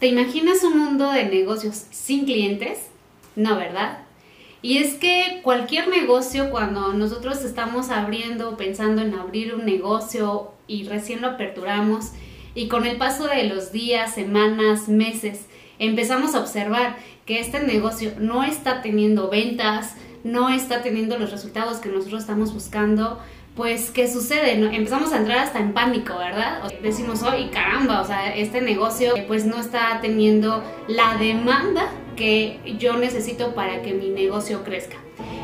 ¿Te imaginas un mundo de negocios sin clientes? No, ¿verdad? Y es que cualquier negocio, cuando nosotros estamos abriendo, pensando en abrir un negocio y recién lo aperturamos, y con el paso de los días, semanas, meses, empezamos a observar que este negocio no está teniendo ventas, no está teniendo los resultados que nosotros estamos buscando, pues, ¿qué sucede? Empezamos a entrar hasta en pánico, ¿verdad? Decimos, oye, caramba, o sea, este negocio pues no está teniendo la demanda que yo necesito para que mi negocio crezca.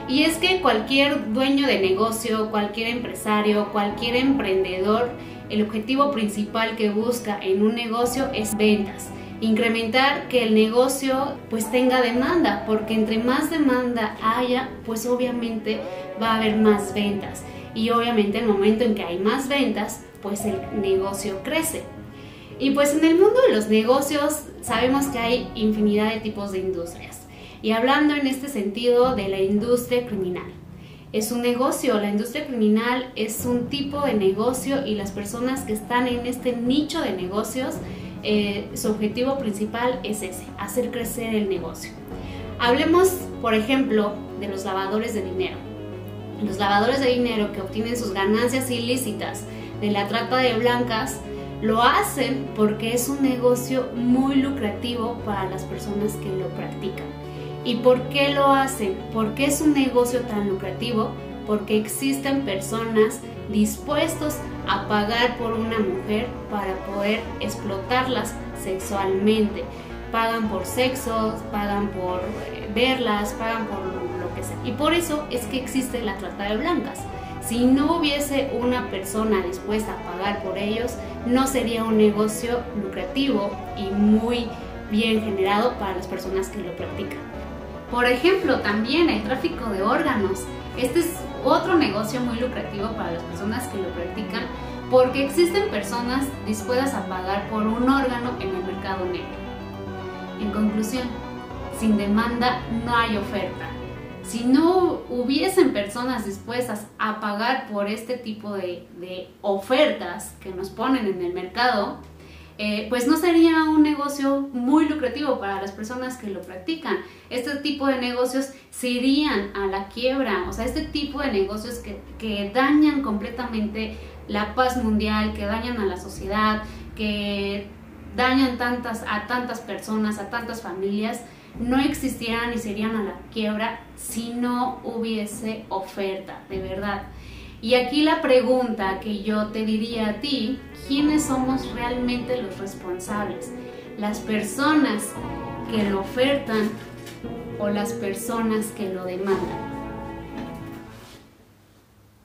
Y es que cualquier dueño de negocio, cualquier empresario, cualquier emprendedor, el objetivo principal que busca en un negocio es ventas. Incrementar que el negocio pues tenga demanda, porque entre más demanda haya, pues obviamente va a haber más ventas y obviamente el momento en que hay más ventas, pues el negocio crece. Y pues en el mundo de los negocios sabemos que hay infinidad de tipos de industrias. Y hablando en este sentido de la industria criminal. Es un negocio, la industria criminal es un tipo de negocio y las personas que están en este nicho de negocios, eh, su objetivo principal es ese, hacer crecer el negocio. Hablemos, por ejemplo, de los lavadores de dinero. Los lavadores de dinero que obtienen sus ganancias ilícitas de la trata de blancas lo hacen porque es un negocio muy lucrativo para las personas que lo practican. ¿Y por qué lo hacen? ¿Por qué es un negocio tan lucrativo? Porque existen personas dispuestos a pagar por una mujer para poder explotarlas sexualmente. Pagan por sexo, pagan por eh, verlas, pagan por y por eso es que existe la trata de blancas. Si no hubiese una persona dispuesta a pagar por ellos, no sería un negocio lucrativo y muy bien generado para las personas que lo practican. Por ejemplo, también el tráfico de órganos. Este es otro negocio muy lucrativo para las personas que lo practican porque existen personas dispuestas a pagar por un órgano en el mercado negro. En conclusión, sin demanda no hay oferta si no hubiesen personas dispuestas a pagar por este tipo de, ofertas que nos ponen en el mercado, eh, pues no sería un negocio muy lucrativo para las personas que lo practican. Este tipo de negocios se irían a la quiebra, o sea, este tipo de negocios que, que dañan completamente la paz mundial, que dañan a la sociedad, que dañan tantas, a tantas personas, a tantas familias, no existieran y serían a la quiebra si no hubiese oferta, de verdad. Y aquí la pregunta que yo te diría a ti, ¿quiénes somos realmente los responsables? ¿Las personas que lo ofertan o las personas que lo demandan?